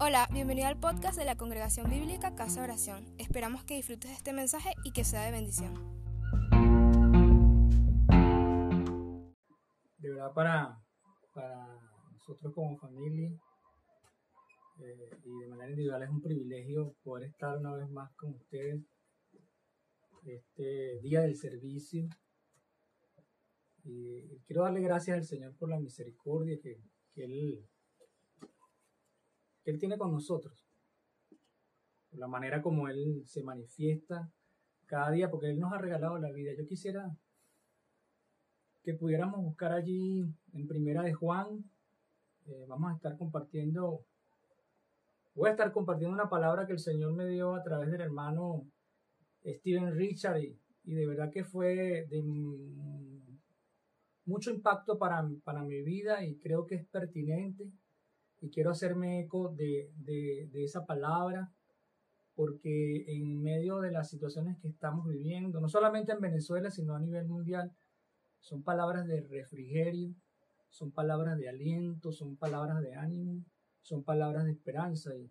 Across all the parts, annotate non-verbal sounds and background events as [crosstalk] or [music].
Hola, bienvenido al podcast de la Congregación Bíblica Casa Oración. Esperamos que disfrutes de este mensaje y que sea de bendición. De verdad para, para nosotros como familia eh, y de manera individual es un privilegio poder estar una vez más con ustedes este día del servicio. Y quiero darle gracias al Señor por la misericordia que, que Él él tiene con nosotros. La manera como Él se manifiesta cada día, porque Él nos ha regalado la vida. Yo quisiera que pudiéramos buscar allí en Primera de Juan. Eh, vamos a estar compartiendo, voy a estar compartiendo una palabra que el Señor me dio a través del hermano Steven Richard y, de verdad que fue de mucho impacto para, para mi vida y creo que es pertinente y quiero hacerme eco de, esa palabra porque en medio de las situaciones que estamos viviendo, no solamente en Venezuela, sino a nivel mundial, son palabras de refrigerio, son palabras de aliento, son palabras de ánimo, son palabras de esperanza. Y,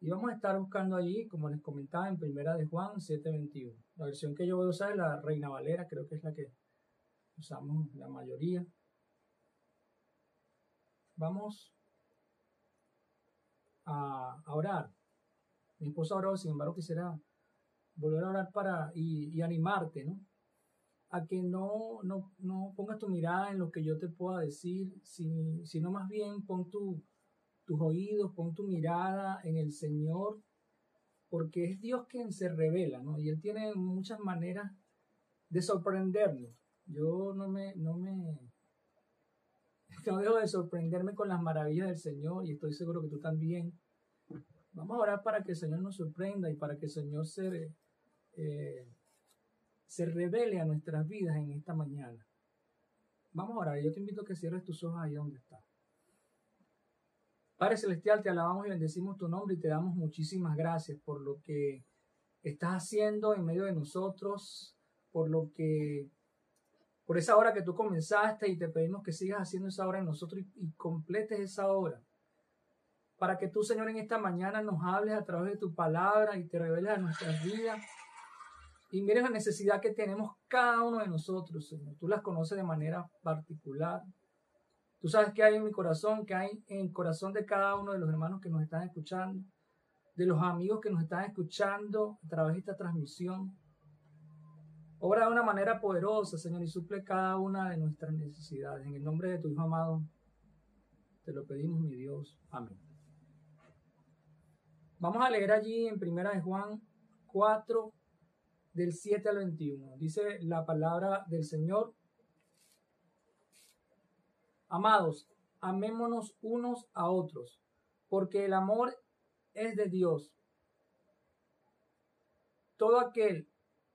y vamos a estar buscando allí, como les comentaba, en primera de Juan 7.21. La versión que yo voy a usar es la Reina Valera, creo que es la que usamos la mayoría. Vamos a, orar. Mi esposa oró, sin embargo, quisiera volver a orar para y, animarte, ¿no? A que no, no, no, pongas tu mirada en lo que yo te pueda decir, sino más bien pon tu, tus oídos, pon tu mirada en el Señor, porque es Dios quien se revela, ¿no? Y Él tiene muchas maneras de sorprendernos. Yo no me, no me, no dejo de sorprenderme con las maravillas del Señor y estoy seguro que tú también. Vamos a orar para que el Señor nos sorprenda y para que el Señor se, eh, se revele a nuestras vidas en esta mañana. Vamos a orar. Yo te invito a que cierres tus ojos ahí donde estás. Padre Celestial, te alabamos y bendecimos tu nombre y te damos muchísimas gracias por lo que estás haciendo en medio de nosotros, por lo que por esa obra que tú comenzaste y te pedimos que sigas haciendo esa obra en nosotros y, completes esa obra. Para que tú, Señor, en esta mañana nos hables a través de tu palabra y te reveles a nuestras vidas. Y mires la necesidad que tenemos cada uno de nosotros, Señor. Tú las conoces de manera particular. Tú sabes qué hay en mi corazón, qué hay en el corazón de cada uno de los hermanos que nos están escuchando, de los amigos que nos están escuchando a través de esta transmisión. Obra de una manera poderosa, Señor, y suple cada una de nuestras necesidades. En el nombre de tu Hijo amado, te lo pedimos, mi Dios. Amén. Vamos a leer allí en Primera de Juan 4, del 7 al 21. Dice la palabra del Señor. Amados, amémonos unos a otros, porque el amor es de Dios. Todo aquel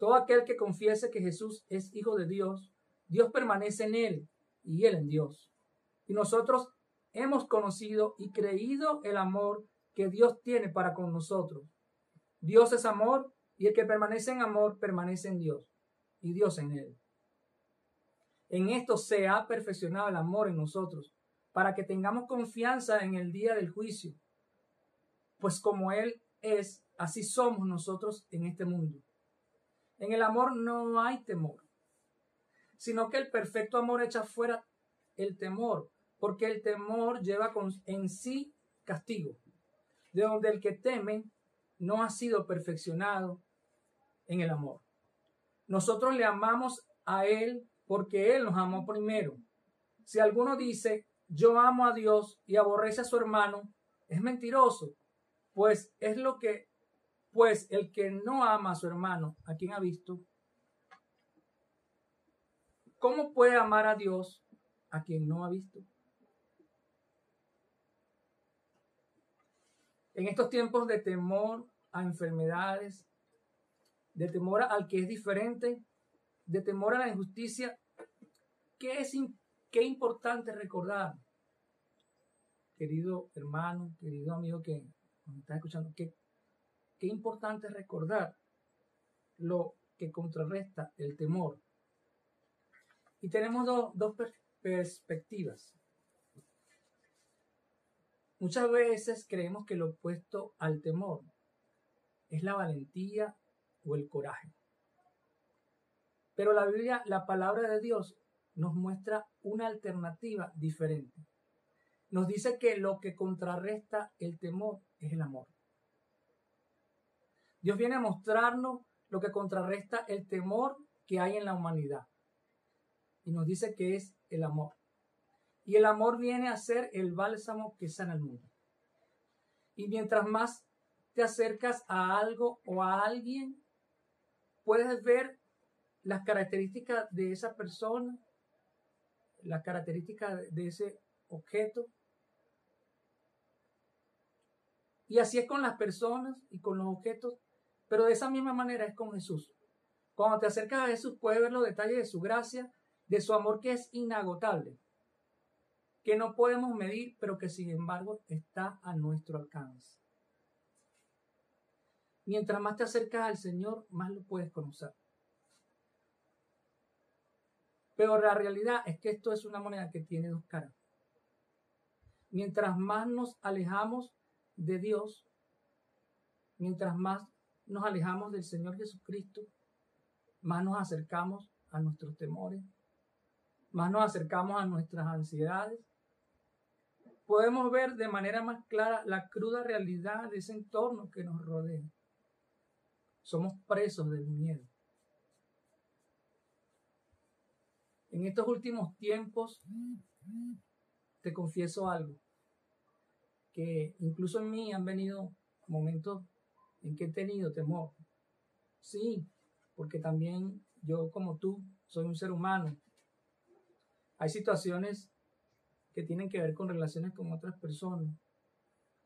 Todo aquel que confiese que Jesús es Hijo de Dios, Dios permanece en él y él en Dios. Y nosotros hemos conocido y creído el amor que Dios tiene para con nosotros. Dios es amor y el que permanece en amor permanece en Dios y Dios en él. En esto se ha perfeccionado el amor en nosotros, para que tengamos confianza en el día del juicio. Pues como Él es, así somos nosotros en este mundo. En el amor no hay temor, sino que el perfecto amor echa fuera el temor, porque el temor lleva en sí castigo. de donde el que teme no ha sido perfeccionado en el amor. Nosotros le amamos a Él porque Él nos amó primero. Si alguno dice, yo amo a Dios y aborrece a su hermano, es mentiroso, pues es lo que, pues el que no ama a su hermano, a quien ha visto, ¿cómo puede amar a Dios a quien no ha visto? En estos tiempos de temor a enfermedades, de temor al que es diferente, de temor a la injusticia, ¿qué es qué importante recordar? Querido hermano, querido amigo que me está escuchando, qué importante recordar lo que contrarresta el temor. Y tenemos dos perspectivas. Muchas veces creemos que lo opuesto al temor es la valentía o el coraje. Pero la Biblia, la palabra de Dios, nos muestra una alternativa diferente. Nos dice que lo que contrarresta el temor es el amor. Dios viene a mostrarnos lo que contrarresta el temor que hay en la humanidad. Y nos dice que es el amor. Y el amor viene a ser el bálsamo que sana el mundo. Y mientras más te acercas a algo o a alguien, puedes ver las características de esa persona, las características de ese objeto. Y así es con las personas y con los objetos, pero de esa misma manera es con Jesús. Cuando te acercas a Jesús puedes ver los detalles de su gracia, de su amor que es inagotable que no podemos medir, pero que sin embargo está a nuestro alcance. Mientras más te acercas al Señor, más lo puedes conocer. Pero la realidad es que esto es una moneda que tiene dos caras. Mientras más nos alejamos de Dios, mientras más nos alejamos del Señor Jesucristo, más nos acercamos a nuestros temores, más nos acercamos a nuestras ansiedades, podemos ver de manera más clara la cruda realidad de ese entorno que nos rodea. Somos presos del miedo. En estos últimos tiempos, te confieso algo, que incluso en mí han venido momentos en que he tenido temor. Sí, porque también yo como tú soy un ser humano. Hay situaciones que tienen que ver con relaciones con otras personas.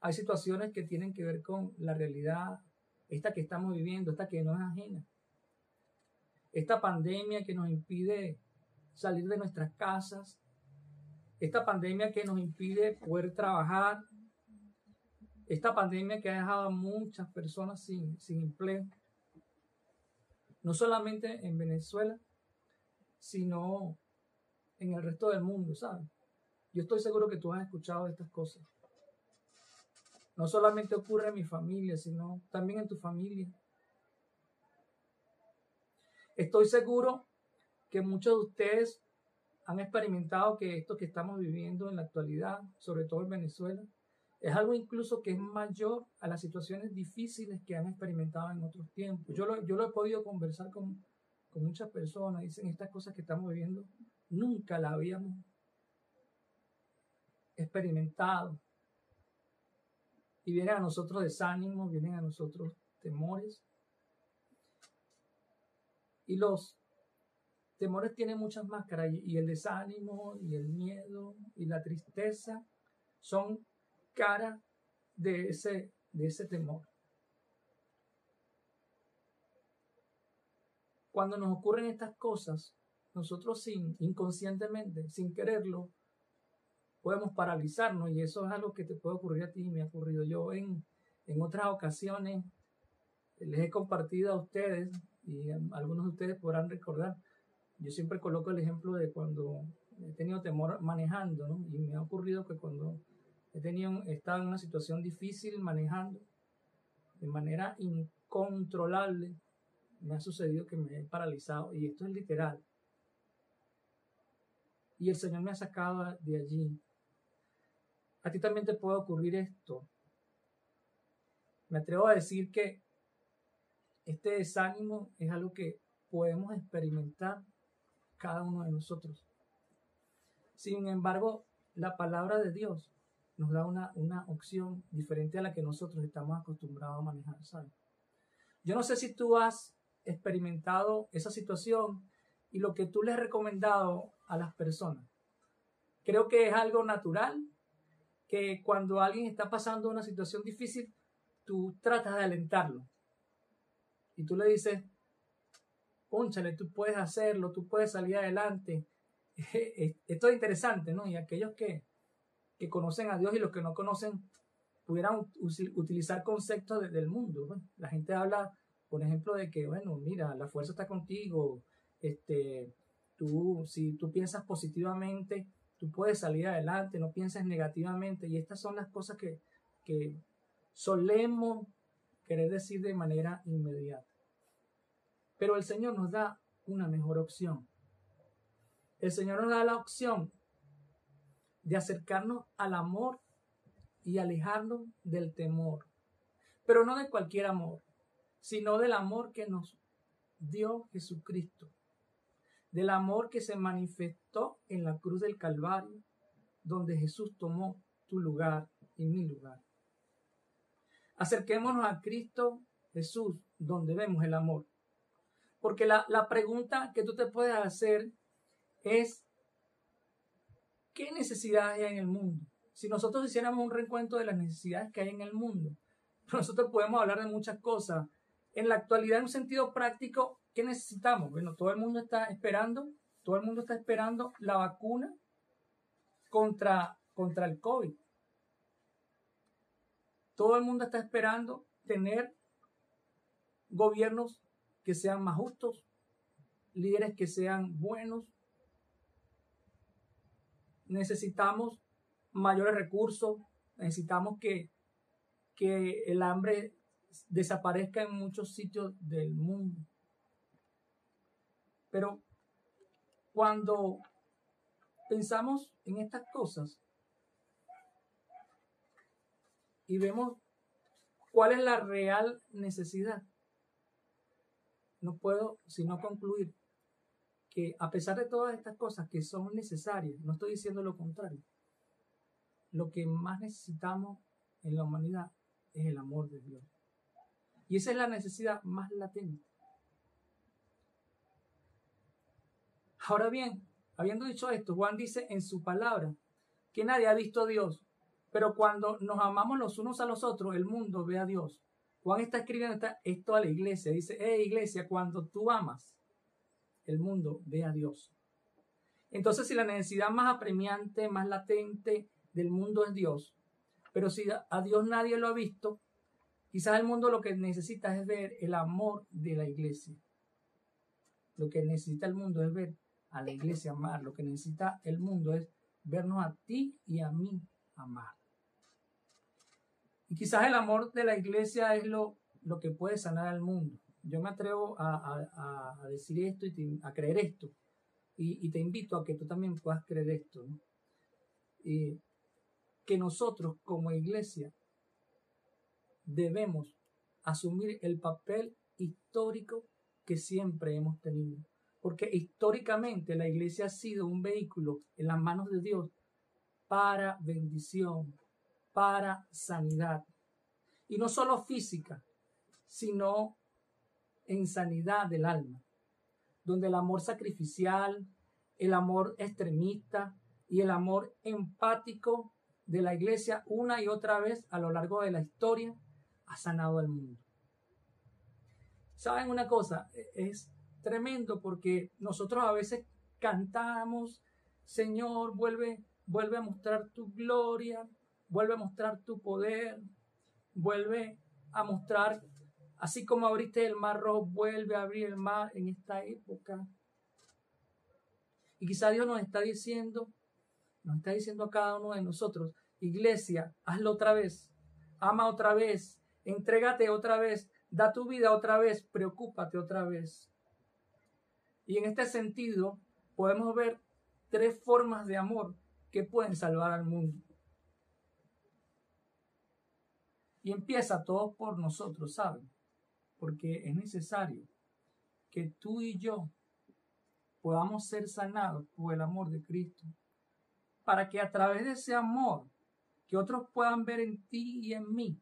Hay situaciones que tienen que ver con la realidad, esta que estamos viviendo, esta que no es ajena. Esta pandemia que nos impide salir de nuestras casas, esta pandemia que nos impide poder trabajar, esta pandemia que ha dejado a muchas personas sin, sin empleo, no solamente en Venezuela, sino en el resto del mundo, ¿sabes? Yo estoy seguro que tú has escuchado estas cosas. No solamente ocurre en mi familia, sino también en tu familia. Estoy seguro que muchos de ustedes han experimentado que esto que estamos viviendo en la actualidad, sobre todo en Venezuela, es algo incluso que es mayor a las situaciones difíciles que han experimentado en otros tiempos. Yo lo, yo lo he podido conversar con, con muchas personas, dicen estas cosas que estamos viviendo, nunca la habíamos experimentado. Y vienen a nosotros desánimos, vienen a nosotros temores. Y los temores tienen muchas máscaras y el desánimo y el miedo y la tristeza son cara de ese, de ese temor. Cuando nos ocurren estas cosas, nosotros sin inconscientemente, sin quererlo, podemos paralizarnos y eso es algo que te puede ocurrir a ti, me ha ocurrido yo en, en otras ocasiones, les he compartido a ustedes y algunos de ustedes podrán recordar, yo siempre coloco el ejemplo de cuando he tenido temor manejando, ¿no? Y me ha ocurrido que cuando he tenido, he estado en una situación difícil manejando, de manera incontrolable, me ha sucedido que me he paralizado, y esto es literal. Y el Señor me ha sacado de allí. A ti también te puede ocurrir esto. me atrevo a decir que este desánimo es algo que podemos experimentar cada uno de nosotros. Sin embargo, la palabra de Dios nos da una, una opción diferente a la que nosotros estamos acostumbrados a manejar, Yo no sé si tú has experimentado esa situación y lo que tú le has recomendado a las personas. Creo que es algo natural que cuando alguien está pasando una situación difícil, tú tratas de alentarlo. Y tú le dices, pónchale, tú puedes hacerlo, tú puedes salir adelante. [laughs] Esto es interesante, ¿no? Y aquellos que, que conocen a Dios y los que no conocen pudieran utilizar conceptos del mundo. la gente habla, por ejemplo, de que, bueno, mira, la fuerza está contigo, este, tú, si tú piensas positivamente, tú puedes salir adelante, no pienses negativamente. Y estas son las cosas que solemos querer decir de manera inmediata. Pero el Señor nos da una mejor opción. El Señor nos da la opción de acercarnos al amor y alejarnos del temor. Pero no de cualquier amor, sino del amor que nos dio Jesucristo. Del amor que se manifestó en la cruz del Calvario, donde Jesús tomó tu lugar y mi lugar. Acerquémonos a Cristo Jesús, donde vemos el amor. Porque la, la pregunta que tú te puedes hacer es, ¿qué necesidades hay en el mundo? Si nosotros hiciéramos un reencuentro de las necesidades que hay en el mundo, [laughs] nosotros podemos hablar de muchas cosas. En la actualidad, en un sentido práctico, ¿qué necesitamos? Bueno, todo el mundo está esperando, todo el mundo está esperando la vacuna contra, contra el COVID. Todo el mundo está esperando tener gobiernos que sean más justos, líderes que sean buenos, necesitamos mayores recursos, necesitamos que, que el hambre desaparezca en muchos sitios del mundo. Pero cuando pensamos en estas cosas y vemos cuál es la real necesidad, no puedo sino concluir que a pesar de todas estas cosas que son necesarias, no estoy diciendo lo contrario, lo que más necesitamos en la humanidad es el amor de Dios. Y esa es la necesidad más latente. Ahora bien, habiendo dicho esto, Juan dice en su palabra que nadie ha visto a Dios, pero cuando nos amamos los unos a los otros, el mundo ve a Dios. Juan está escribiendo esto a la iglesia. Dice, hey iglesia, cuando tú amas, el mundo ve a Dios. Entonces, si la necesidad más apremiante, más latente del mundo es Dios, pero si a Dios nadie lo ha visto, quizás el mundo lo que necesita es ver el amor de la iglesia. Lo que necesita el mundo es ver a la iglesia amar. Lo que necesita el mundo es vernos a ti y a mí amar. Y quizás el amor de la iglesia es lo, lo que puede sanar al mundo yo me atrevo a, decir esto y a creer esto. Y, te invito a que tú también puedas creer esto. que nosotros como iglesia debemos asumir el papel histórico que siempre hemos tenido. Porque históricamente la iglesia ha sido un vehículo en las manos de Dios para bendición, para sanidad. Y no solo física, sino en sanidad del alma, donde el amor sacrificial, el amor extremista y el amor empático de la iglesia una y otra vez a lo largo de la historia ha sanado al mundo. ¿Saben una cosa? Es tremendo porque nosotros a veces cantamos, Señor, vuelve, vuelve a mostrar tu gloria, vuelve a mostrar tu poder, vuelve a mostrar Así como abriste el mar rojo, vuelve a abrir el mar en esta época. Y quizá Dios nos está diciendo, nos está diciendo a cada uno de nosotros, iglesia, hazlo otra vez, ama otra vez, entrégate otra vez, da tu vida otra vez, preocúpate otra vez. Y en este sentido, podemos ver tres formas de amor que pueden salvar al mundo. Y empieza todo por nosotros, ¿saben? Porque es necesario que tú y yo podamos ser sanados por el amor de Cristo, para que a través de ese amor que otros puedan ver en ti y en mí,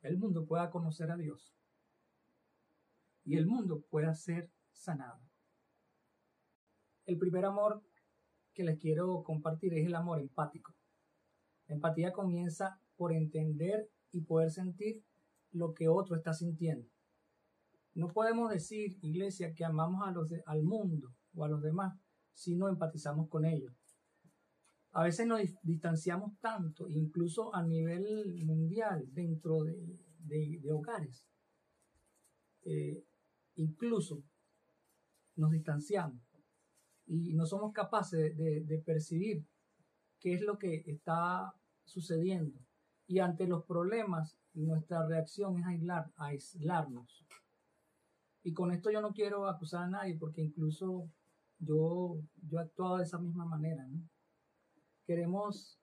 el mundo pueda conocer a Dios y el mundo pueda ser sanado. El primer amor que les quiero compartir es el amor empático. La empatía comienza por entender y poder sentir lo que otro está sintiendo. No podemos decir, iglesia, que amamos a los al mundo o a los demás si no empatizamos con ellos. A veces nos distanciamos tanto, incluso a nivel mundial, dentro de, hogares. Eh, incluso nos distanciamos y no somos capaces de, percibir qué es lo que está sucediendo. Y ante los problemas, nuestra reacción es aislar, aislarnos. Y con esto yo no quiero acusar a nadie porque incluso yo, yo he actuado de esa misma manera. Queremos,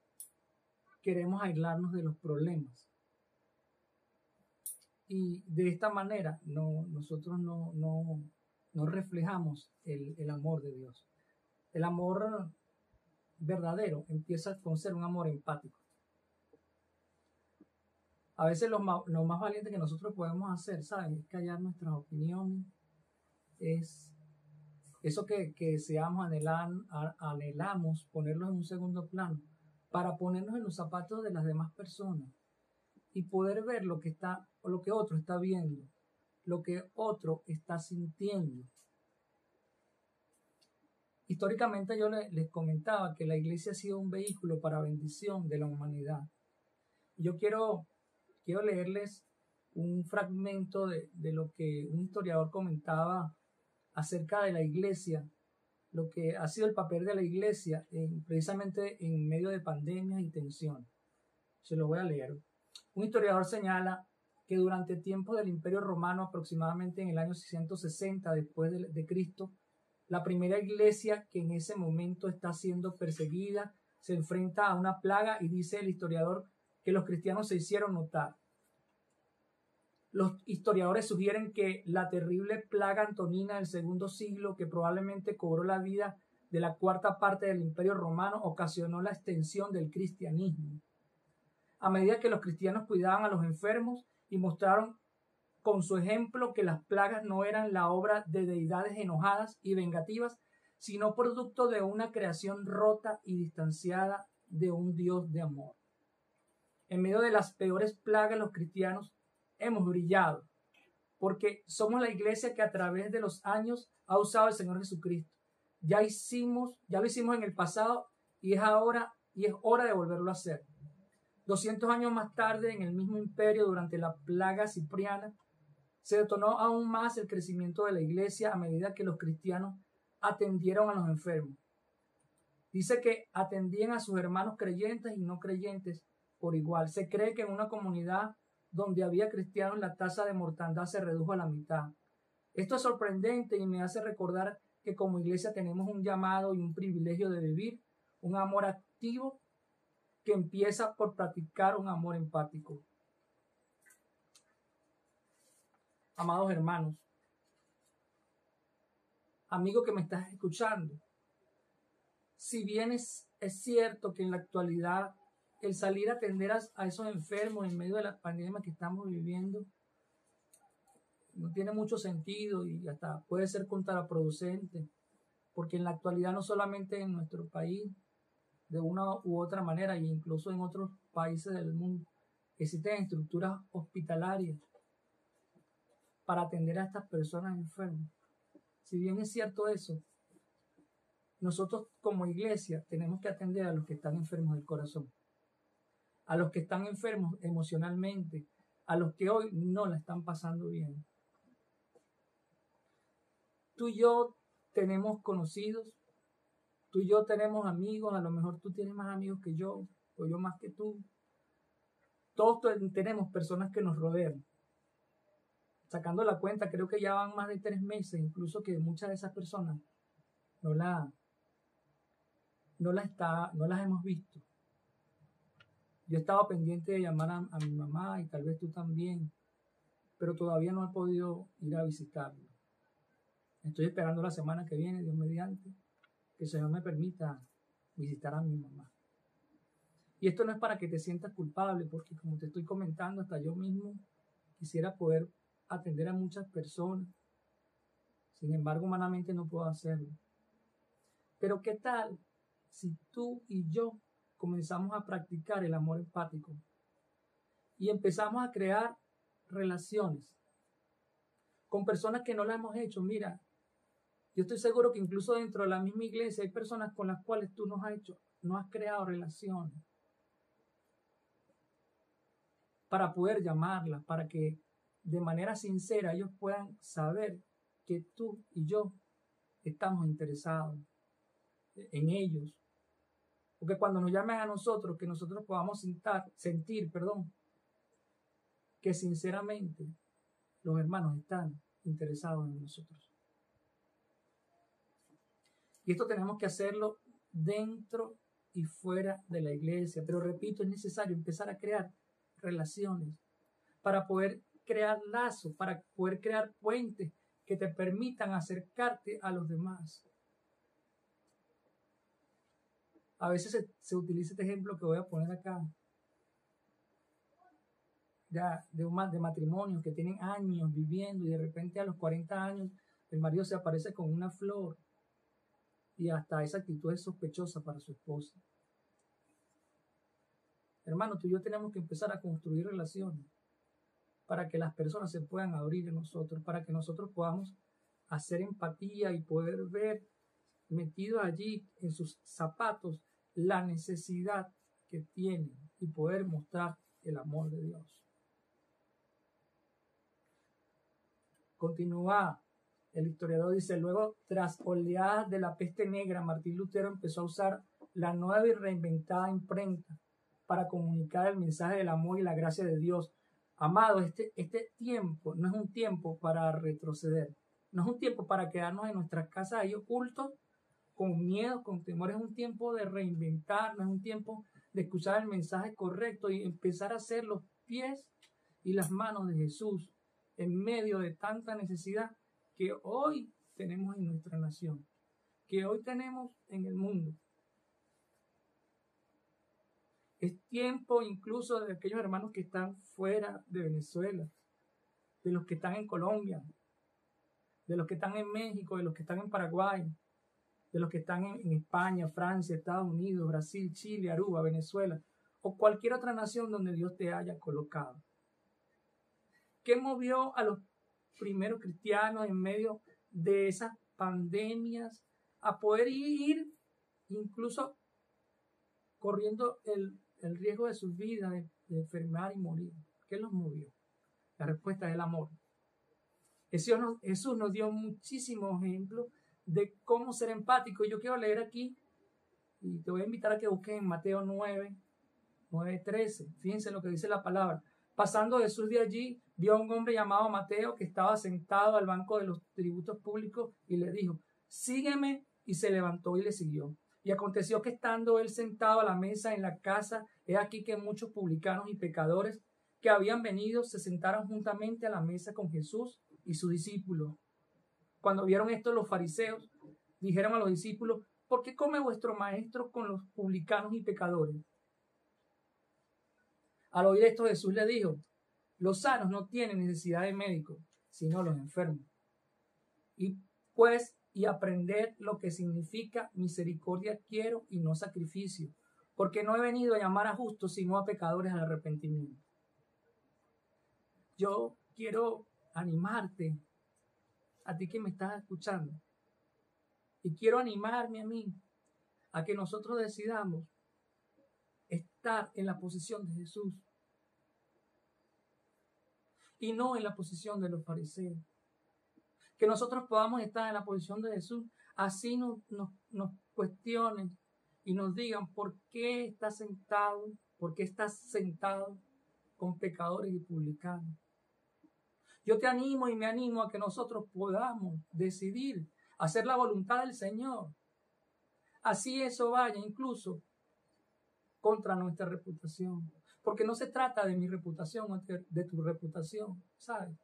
queremos aislarnos de los problemas. Y de esta manera no, nosotros no, no, reflejamos el, el amor de Dios. El amor verdadero empieza con ser un amor empático. A veces lo más, lo más valiente que nosotros podemos hacer, ¿saben? Es callar nuestras opiniones, es eso que, que deseamos, anhelan, anhelamos, ponerlo en un segundo plano, para ponernos en los zapatos de las demás personas y poder ver lo que está, lo que otro está viendo, lo que otro está sintiendo. Históricamente yo les comentaba que la iglesia ha sido un vehículo para bendición de la humanidad. Yo quiero quiero leerles un fragmento de, lo que un historiador comentaba acerca de la iglesia, lo que ha sido el papel de la iglesia precisamente en medio de pandemias y tensión. Se lo voy a leer. Un historiador señala que durante el tiempo del Imperio Romano, aproximadamente en el año 660 después de, de Cristo, la primera iglesia que en ese momento está siendo perseguida se enfrenta a una plaga y dice el historiador que los cristianos se hicieron notar. Los historiadores sugieren que la terrible plaga antonina del segundo siglo, que probablemente cobró la vida de la cuarta parte del imperio romano, ocasionó la extensión del cristianismo. A medida que los cristianos cuidaban a los enfermos y mostraron con su ejemplo que las plagas no eran la obra de deidades enojadas y vengativas, sino producto de una creación rota y distanciada de un Dios de amor. En medio de las peores plagas, los cristianos hemos brillado, porque somos la iglesia que a través de los años ha usado el Señor Jesucristo. Ya hicimos, ya lo hicimos en el pasado y es ahora y es hora de volverlo a hacer. 200 años más tarde, en el mismo imperio, durante la plaga cipriana, se detonó aún más el crecimiento de la iglesia a medida que los cristianos atendieron a los enfermos. Dice que atendían a sus hermanos creyentes y no creyentes por igual. Se cree que en una comunidad donde había cristianos la tasa de mortandad se redujo a la mitad. Esto es sorprendente y me hace recordar que como iglesia tenemos un llamado y un privilegio de vivir un amor activo que empieza por practicar un amor empático. Amados hermanos, amigo que me estás escuchando, si bien es, es cierto que en la actualidad el salir a atender a, esos enfermos en medio de la pandemia que estamos viviendo no tiene mucho sentido y hasta puede ser contraproducente, porque en la actualidad no solamente en nuestro país, de una u otra manera, e incluso en otros países del mundo, existen estructuras hospitalarias para atender a estas personas enfermas. Si bien es cierto eso, nosotros como iglesia tenemos que atender a los que están enfermos del corazón a los que están enfermos emocionalmente, a los que hoy no la están pasando bien. Tú y yo tenemos conocidos, tú y yo tenemos amigos, a lo mejor tú tienes más amigos que yo, o yo más que tú. Todos tenemos personas que nos rodean. Sacando la cuenta, creo que ya van más de tres meses, incluso que muchas de esas personas no la, no la está, no las hemos visto. Yo he estado pendiente de llamar a, a mi mamá y tal vez tú también, pero todavía no he podido ir a visitarlo. Estoy esperando la semana que viene, Dios mediante, que el Señor me permita visitar a mi mamá. Y esto no es para que te sientas culpable, porque como te estoy comentando, hasta yo mismo quisiera poder atender a muchas personas. Sin embargo, humanamente no puedo hacerlo. Pero ¿qué tal si tú y yo comenzamos a practicar el amor empático y empezamos a crear relaciones con personas que no la hemos hecho? Mira, yo estoy seguro que incluso dentro de la misma iglesia hay personas con las cuales tú no has hecho, no has creado relaciones para poder llamarlas, para que de manera sincera ellos puedan saber que tú y yo estamos interesados en ellos. Porque cuando nos llamen a nosotros, que nosotros podamos sentir, perdón, que sinceramente los hermanos están interesados en nosotros. Y esto tenemos que hacerlo dentro y fuera de la iglesia. Pero repito, es necesario empezar a crear relaciones para poder crear lazos, para poder crear puentes que te permitan acercarte a los demás. A veces se, utiliza este ejemplo que voy a poner acá, de, un, de matrimonios que tienen años viviendo y de repente a los 40 años el marido se aparece con una flor y hasta esa actitud es sospechosa para su esposa. Hermano, tú y yo tenemos que empezar a construir relaciones para que las personas se puedan abrir en nosotros, para que nosotros podamos hacer empatía y poder ver metido allí en sus zapatos la necesidad que tienen y poder mostrar el amor de Dios. Continúa el historiador dice, luego, tras oleadas de la peste negra, Martín Lutero empezó a usar la nueva y reinventada imprenta para comunicar el mensaje del amor y la gracia de Dios. Amado, este, este tiempo no es un tiempo para retroceder, no es un tiempo para quedarnos en nuestras casas ahí ocultos, con miedo, con temor, es un tiempo de reinventarnos, es un tiempo de escuchar el mensaje correcto y empezar a hacer los pies y las manos de Jesús en medio de tanta necesidad que hoy tenemos en nuestra nación, que hoy tenemos en el mundo. Es tiempo incluso de aquellos hermanos que están fuera de Venezuela, de los que están en Colombia, de los que están en México, de los que están en Paraguay, de los que están en, España, Francia, Estados Unidos, Brasil, Chile, Aruba, Venezuela o cualquier otra nación donde Dios te haya colocado. ¿Qué movió a los primeros cristianos en medio de esas pandemias a poder ir incluso corriendo el, riesgo de sus vidas de, enfermar y morir. ¿Qué los movió? La respuesta es el amor. Jesús nos, Jesús nos dio muchísimos ejemplos de cómo ser empático. Yo quiero leer aquí y te voy a invitar a que busques en Mateo 9, 9, 13. Fíjense lo que dice la palabra. Pasando Jesús de allí, vio a un hombre llamado Mateo que estaba sentado al banco de los tributos públicos y le dijo, sígueme, y se levantó y le siguió. Y aconteció que estando él sentado a la mesa en la casa, he aquí que muchos publicanos y pecadores que habían venido se sentaron juntamente a la mesa con Jesús y su discípulo. Cuando vieron esto los fariseos, dijeron a los discípulos, ¿por qué come vuestro maestro con los publicanos y pecadores? Al oír esto Jesús le dijo, los sanos no tienen necesidad de médico, sino los enfermos. Y pues, y aprender lo que significa misericordia quiero y no sacrificio, porque no he venido a llamar a justos, sino a pecadores al arrepentimiento. Yo quiero animarte, a ti que me estás escuchando, y quiero animarme a mí, a que nosotros decidamos estar en la posición de Jesús y no en la posición de los fariseos. Que nosotros podamos estar en la posición de Jesús, así nos, nos, cuestionen y nos digan por qué estás sentado, por qué estás sentado con pecadores y publicanos. Yo te animo y me animo a que nosotros podamos decidir hacer la voluntad del Señor. Así eso vaya incluso contra nuestra reputación. Porque no se trata de mi reputación o de tu reputación, ¿sabes?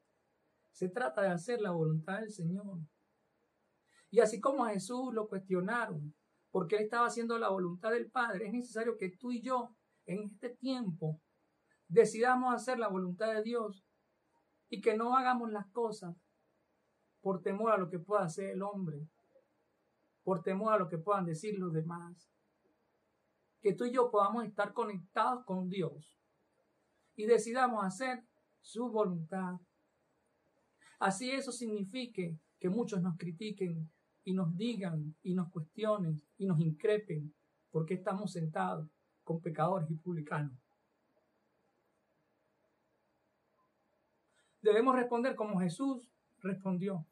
Se trata de hacer la voluntad del Señor. Y así como a Jesús lo cuestionaron, porque él estaba haciendo la voluntad del Padre, es necesario que tú y yo en este tiempo decidamos hacer la voluntad de Dios y que no hagamos las cosas por temor a lo que pueda hacer el hombre, por temor a lo que puedan decir los demás. Que tú y yo podamos estar conectados con Dios y decidamos hacer su voluntad. Así eso signifique que muchos nos critiquen y nos digan y nos cuestionen y nos increpen porque estamos sentados con pecadores y publicanos. Debemos responder como Jesús respondió.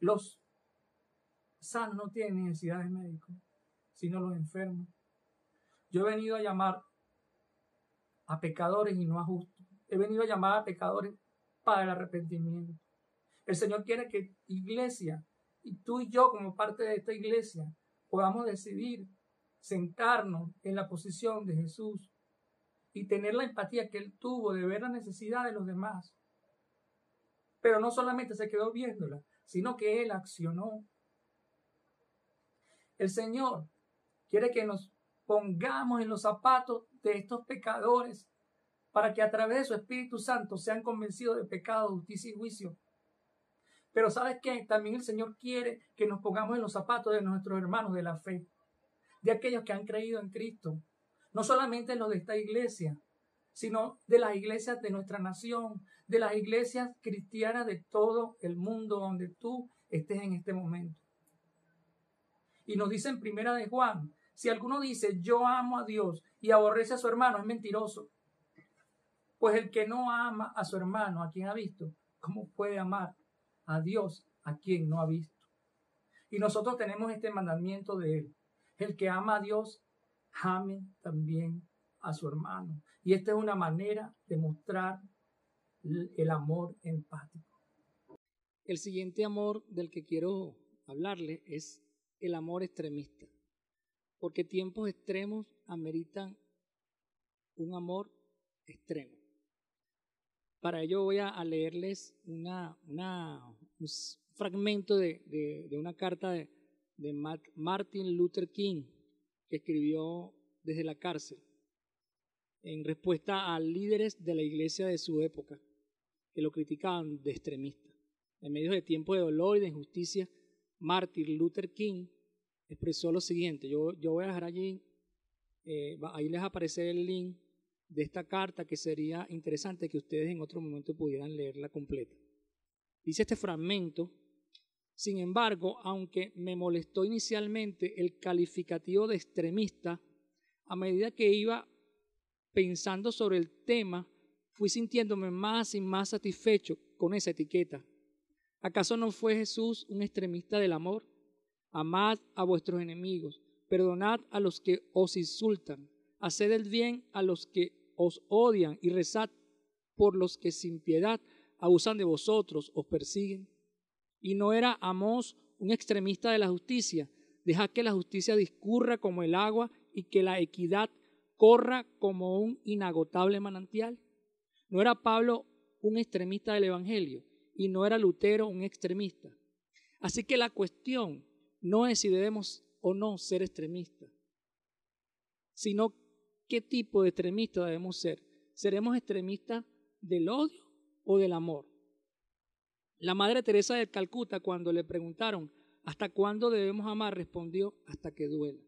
Los sanos no tienen necesidad de médicos, sino los enfermos. Yo he venido a llamar a pecadores y no a justos. He venido a llamar a pecadores para el arrepentimiento. El Señor quiere que iglesia y tú y yo como parte de esta iglesia podamos decidir sentarnos en la posición de Jesús y tener la empatía que Él tuvo de ver la necesidad de los demás. Pero no solamente se quedó viéndola, sino que Él accionó. El Señor quiere que nos pongamos en los zapatos de estos pecadores para que a través de su Espíritu Santo sean convencidos de pecado, justicia y juicio. Pero sabes qué? También el Señor quiere que nos pongamos en los zapatos de nuestros hermanos de la fe, de aquellos que han creído en Cristo, no solamente los de esta iglesia, sino de las iglesias de nuestra nación, de las iglesias cristianas de todo el mundo donde tú estés en este momento. Y nos dice en primera de Juan, si alguno dice yo amo a Dios y aborrece a su hermano, es mentiroso. Pues el que no ama a su hermano, a quien ha visto, ¿cómo puede amar a Dios a quien no ha visto? Y nosotros tenemos este mandamiento de él. El que ama a Dios, también a su hermano. Y esta es una manera de mostrar el amor empático. El siguiente amor del que quiero hablarle es el amor extremista, porque tiempos extremos ameritan un amor extremo. Para ello voy a leerles un fragmento de, una carta de Martin Luther King que escribió desde la cárcel en respuesta a líderes de la iglesia de su época que lo criticaban de extremista. En medio de tiempos de dolor y de injusticia, Martin Luther King expresó lo siguiente. Yo, yo voy a dejar allí, eh, ahí les aparecer el link de esta carta que sería interesante que ustedes en otro momento pudieran leerla completa. Dice este fragmento, sin embargo, aunque me molestó inicialmente el calificativo de extremista, a medida que iba pensando sobre el tema, fui sintiéndome más y más satisfecho con esa etiqueta. ¿Acaso no fue Jesús un extremista del amor? Amad a vuestros enemigos, perdonad a los que os insultan, haced el bien a los que os odian y rezad por los que sin piedad abusan de vosotros, os persiguen. Y no era Amós un extremista de la justicia. Dejad que la justicia discurra como el agua y que la equidad corra como un inagotable manantial. No era Pablo un extremista del Evangelio y no era Lutero un extremista. Así que la cuestión no es si debemos o no ser extremistas, sino qué tipo de extremista debemos ser. ¿Seremos extremistas del odio o del amor? La Madre Teresa de Calcuta, cuando le preguntaron hasta cuándo debemos amar, respondió hasta que duela.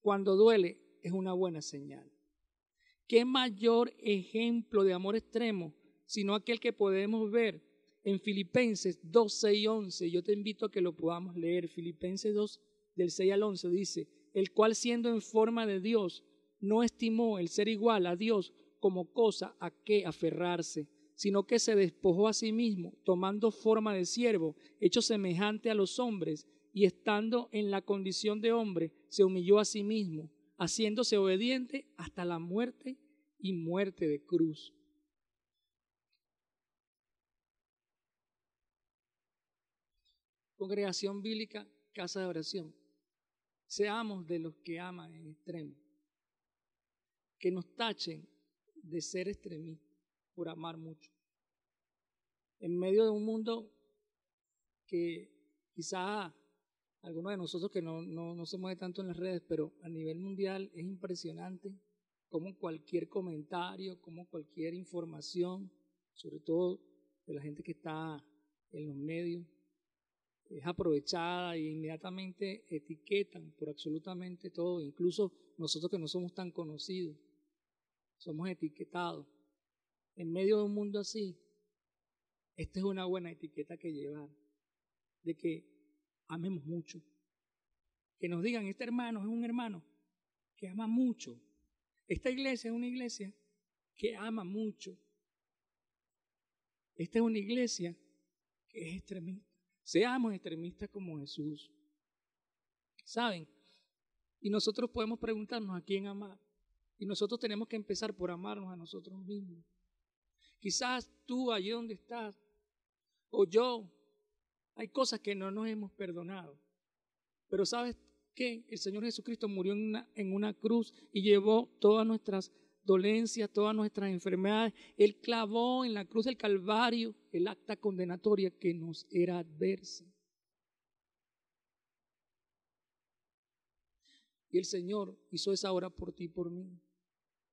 Cuando duele es una buena señal. ¿Qué mayor ejemplo de amor extremo sino aquel que podemos ver en Filipenses 2, 6 y 11? Yo te invito a que lo podamos leer. Filipenses 2, del 6 al 11 dice, el cual siendo en forma de Dios, no estimó el ser igual a Dios como cosa a que aferrarse, sino que se despojó a sí mismo, tomando forma de siervo, hecho semejante a los hombres, y estando en la condición de hombre, se humilló a sí mismo, haciéndose obediente hasta la muerte y muerte de cruz. Congregación Bíblica, Casa de Oración. seamos de los que aman en extremo. Que nos tachen de ser extremistas por amar mucho. En medio de un mundo que quizá algunos de nosotros que no, no, no se mueve tanto en las redes, pero a nivel mundial es impresionante como cualquier comentario, como cualquier información, sobre todo de la gente que está en los medios, es aprovechada e inmediatamente etiquetan por absolutamente todo, incluso nosotros que no somos tan conocidos, somos etiquetados. En medio de un mundo así, esta es una buena etiqueta que llevar, de que amemos mucho. Que nos digan, este hermano es un hermano que ama mucho. Esta iglesia es una iglesia que ama mucho. Esta es una iglesia que es extremista. Seamos extremistas como Jesús. ¿Saben? Y nosotros podemos preguntarnos a quién amar. Y nosotros tenemos que empezar por amarnos a nosotros mismos. Quizás tú allí donde estás, o yo, hay cosas que no nos hemos perdonado. Pero ¿sabes qué? El Señor Jesucristo murió en una, en una cruz y llevó todas nuestras dolencias, todas nuestras enfermedades. Él clavó en la cruz del Calvario el acta condenatoria que nos era adversa. Y el Señor hizo esa obra por ti y por mí.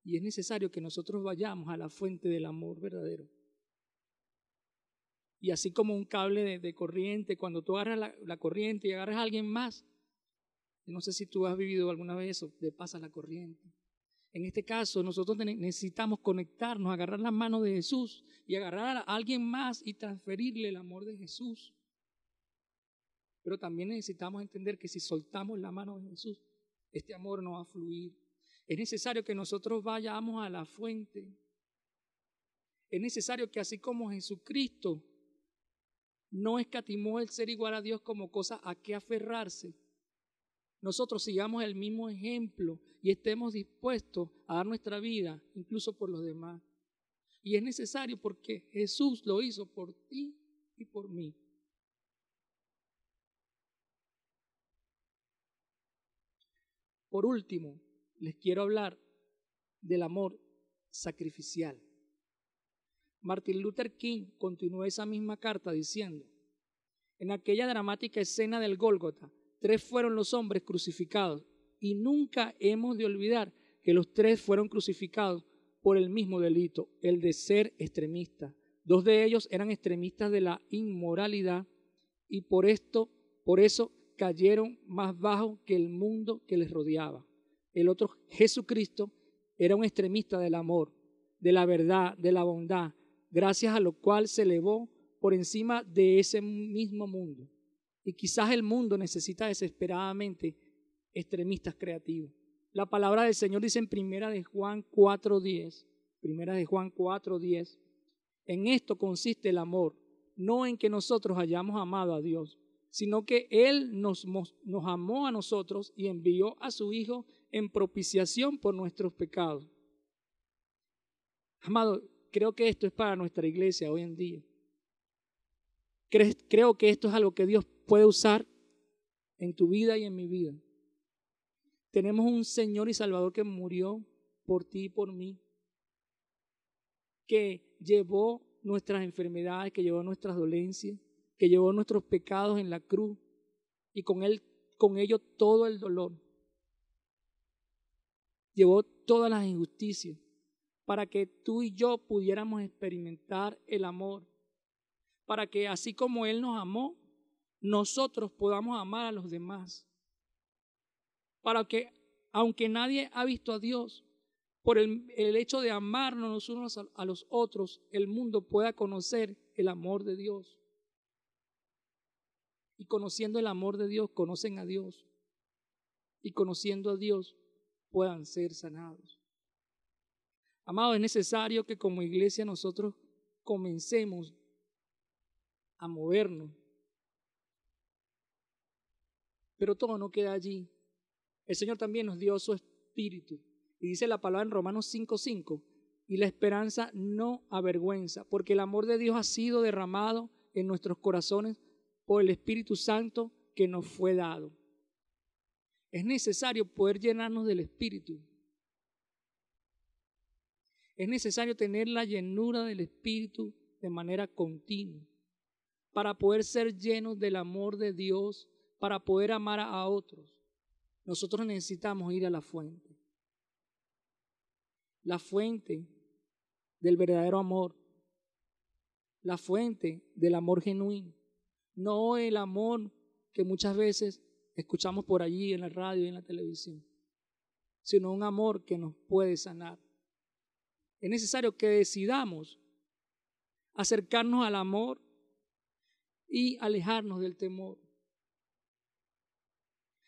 Y es necesario que nosotros vayamos a la fuente del amor verdadero. Y así como un cable de, corriente, cuando tú agarras la, la, corriente y agarras a alguien más, no sé si tú has vivido alguna vez eso, te pasa la corriente. En este caso, nosotros necesitamos conectarnos, agarrar la mano de Jesús y agarrar a alguien más y transferirle el amor de Jesús. Pero también necesitamos entender que si soltamos la mano de Jesús, este amor no va a fluir. Es necesario que nosotros vayamos a la fuente. Es necesario que así como Jesucristo no escatimó el ser igual a Dios como cosa a que aferrarse, nosotros sigamos el mismo ejemplo y estemos dispuestos a dar nuestra vida incluso por los demás. Y es necesario porque Jesús lo hizo por ti y por mí. Por último, les quiero hablar del amor sacrificial. Martin Luther King continuó esa misma carta diciendo, en aquella dramática escena del Gólgota, tres fueron los hombres crucificados y nunca hemos de olvidar que los tres fueron crucificados por el mismo delito, el de ser extremistas. Dos de ellos eran extremistas de la inmoralidad y por esto, por eso cayeron más bajo que el mundo que les rodeaba. El otro, Jesucristo, era un extremista del amor, de la verdad, de la bondad, gracias a lo cual se elevó por encima de ese mismo mundo. Y quizás el mundo necesita desesperadamente extremistas creativos. La palabra del Señor dice en Primera de Juan 4:10, Primera de Juan 4:10, en esto consiste el amor, no en que nosotros hayamos amado a Dios, sino que Él nos, nos amó a nosotros y envió a su Hijo en propiciación por nuestros pecados. Amado, creo que esto es para nuestra iglesia hoy en día. Creo que esto es algo que Dios puede usar en tu vida y en mi vida. Tenemos un Señor y Salvador que murió por ti y por mí, que llevó nuestras enfermedades, que llevó nuestras dolencias, que llevó nuestros pecados en la cruz y con él con ello todo el dolor. Llevó todas las injusticias para que tú y yo pudiéramos experimentar el amor, para que así como él nos amó, nosotros podamos amar a los demás. Para que, aunque nadie ha visto a Dios, por el, hecho de amarnos los unos a los otros, el mundo pueda conocer el amor de Dios. Y conociendo el amor de Dios, conocen a Dios. Y conociendo a Dios, puedan ser sanados. Amado, es necesario que como iglesia nosotros comencemos a movernos pero todo no queda allí. El Señor también nos dio su espíritu. Y dice la palabra en Romanos 5:5, y la esperanza no avergüenza, porque el amor de Dios ha sido derramado en nuestros corazones por el Espíritu Santo que nos fue dado. Es necesario poder llenarnos del Espíritu. Es necesario tener la llenura del Espíritu de manera continua para poder ser llenos del amor de Dios, para poder amar a otros. Nosotros necesitamos ir a la fuente. La fuente del verdadero amor. La fuente del amor genuino. No el amor que muchas veces escuchamos por allí en la radio y en la televisión, sino un amor que nos puede sanar. Es necesario que decidamos acercarnos al amor y alejarnos del temor.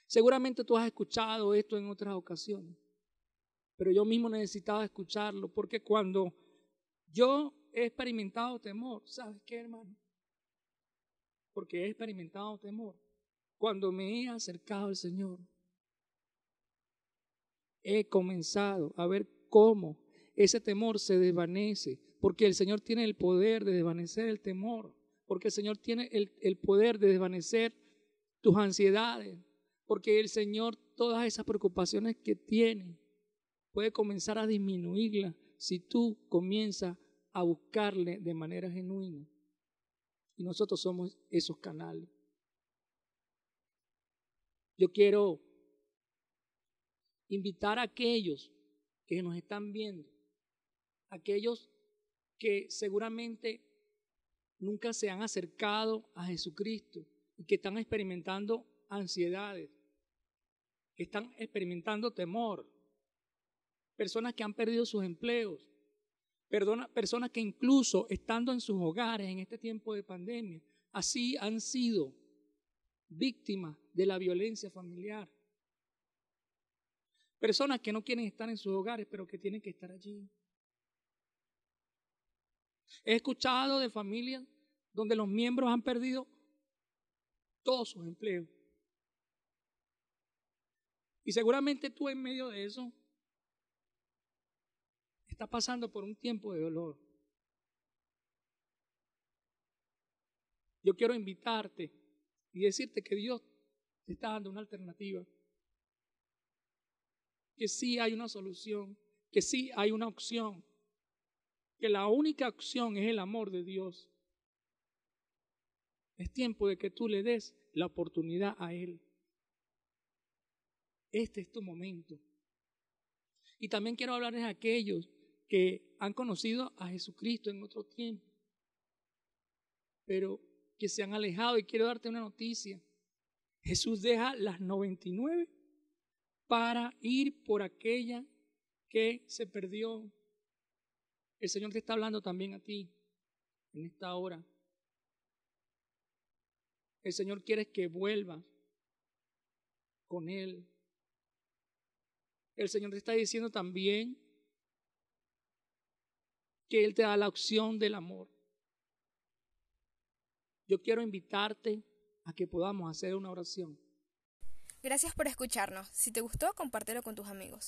Seguramente tú has escuchado esto en otras ocasiones, pero yo mismo necesitaba escucharlo porque cuando yo he experimentado temor, ¿sabes qué, hermano? Porque he experimentado temor. Cuando me he acercado al Señor, he comenzado a ver cómo ese temor se desvanece, porque el Señor tiene el poder de desvanecer el temor, porque el Señor tiene el, poder de desvanecer tus ansiedades, porque el Señor todas esas preocupaciones que tiene puede comenzar a disminuirlas si tú comienzas a buscarle de manera genuina. Y nosotros somos esos canales. Yo quiero invitar a aquellos que nos están viendo, aquellos que seguramente nunca se han acercado a Jesucristo y que están experimentando ansiedades, que están experimentando temor, personas que han perdido sus empleos, personas que incluso estando en sus hogares en este tiempo de pandemia, así han sido víctimas de la violencia familiar. Personas que no quieren estar en sus hogares, pero que tienen que estar allí. He escuchado de familias donde los miembros han perdido todos sus empleos. Y seguramente tú en medio de eso estás pasando por un tiempo de dolor. Yo quiero invitarte y decirte que Dios te está dando una alternativa. Que sí hay una solución, que sí hay una opción, que la única opción es el amor de Dios. Es tiempo de que tú le des la oportunidad a Él. Este es tu momento. Y también quiero hablarles a aquellos que han conocido a Jesucristo en otro tiempo, pero que se han alejado. Y quiero darte una noticia. Jesús deja las 99 para ir por aquella que se perdió. El Señor te está hablando también a ti en esta hora. El Señor quiere que vuelvas con Él. El Señor te está diciendo también que Él te da la opción del amor. Yo quiero invitarte a que podamos hacer una oración. Gracias por escucharnos. Si te gustó, compártelo con tus amigos.